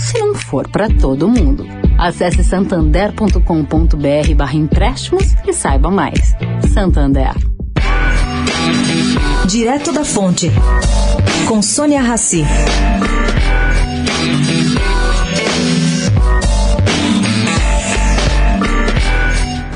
se não for para todo mundo. Acesse santander.com.br barra empréstimos e saiba mais. Santander. Direto da Fonte, com Sônia Rassi.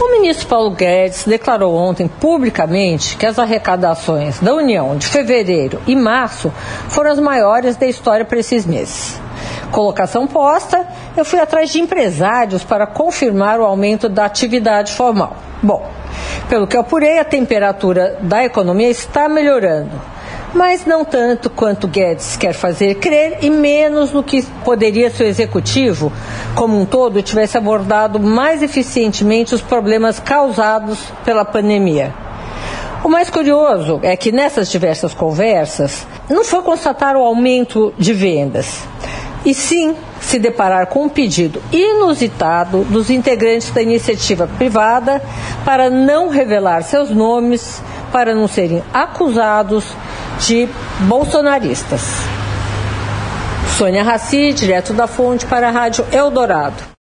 O ministro Paulo Guedes declarou ontem publicamente que as arrecadações da União de fevereiro e março foram as maiores da história para esses meses. Colocação posta, eu fui atrás de empresários para confirmar o aumento da atividade formal. Bom, pelo que eu apurei, a temperatura da economia está melhorando, mas não tanto quanto Guedes quer fazer crer e menos do que poderia se o executivo, como um todo, tivesse abordado mais eficientemente os problemas causados pela pandemia. O mais curioso é que nessas diversas conversas não foi constatar o aumento de vendas, e sim se deparar com um pedido inusitado dos integrantes da iniciativa privada para não revelar seus nomes, para não serem acusados de bolsonaristas. Sônia Raci, direto da fonte para a Rádio Eldorado.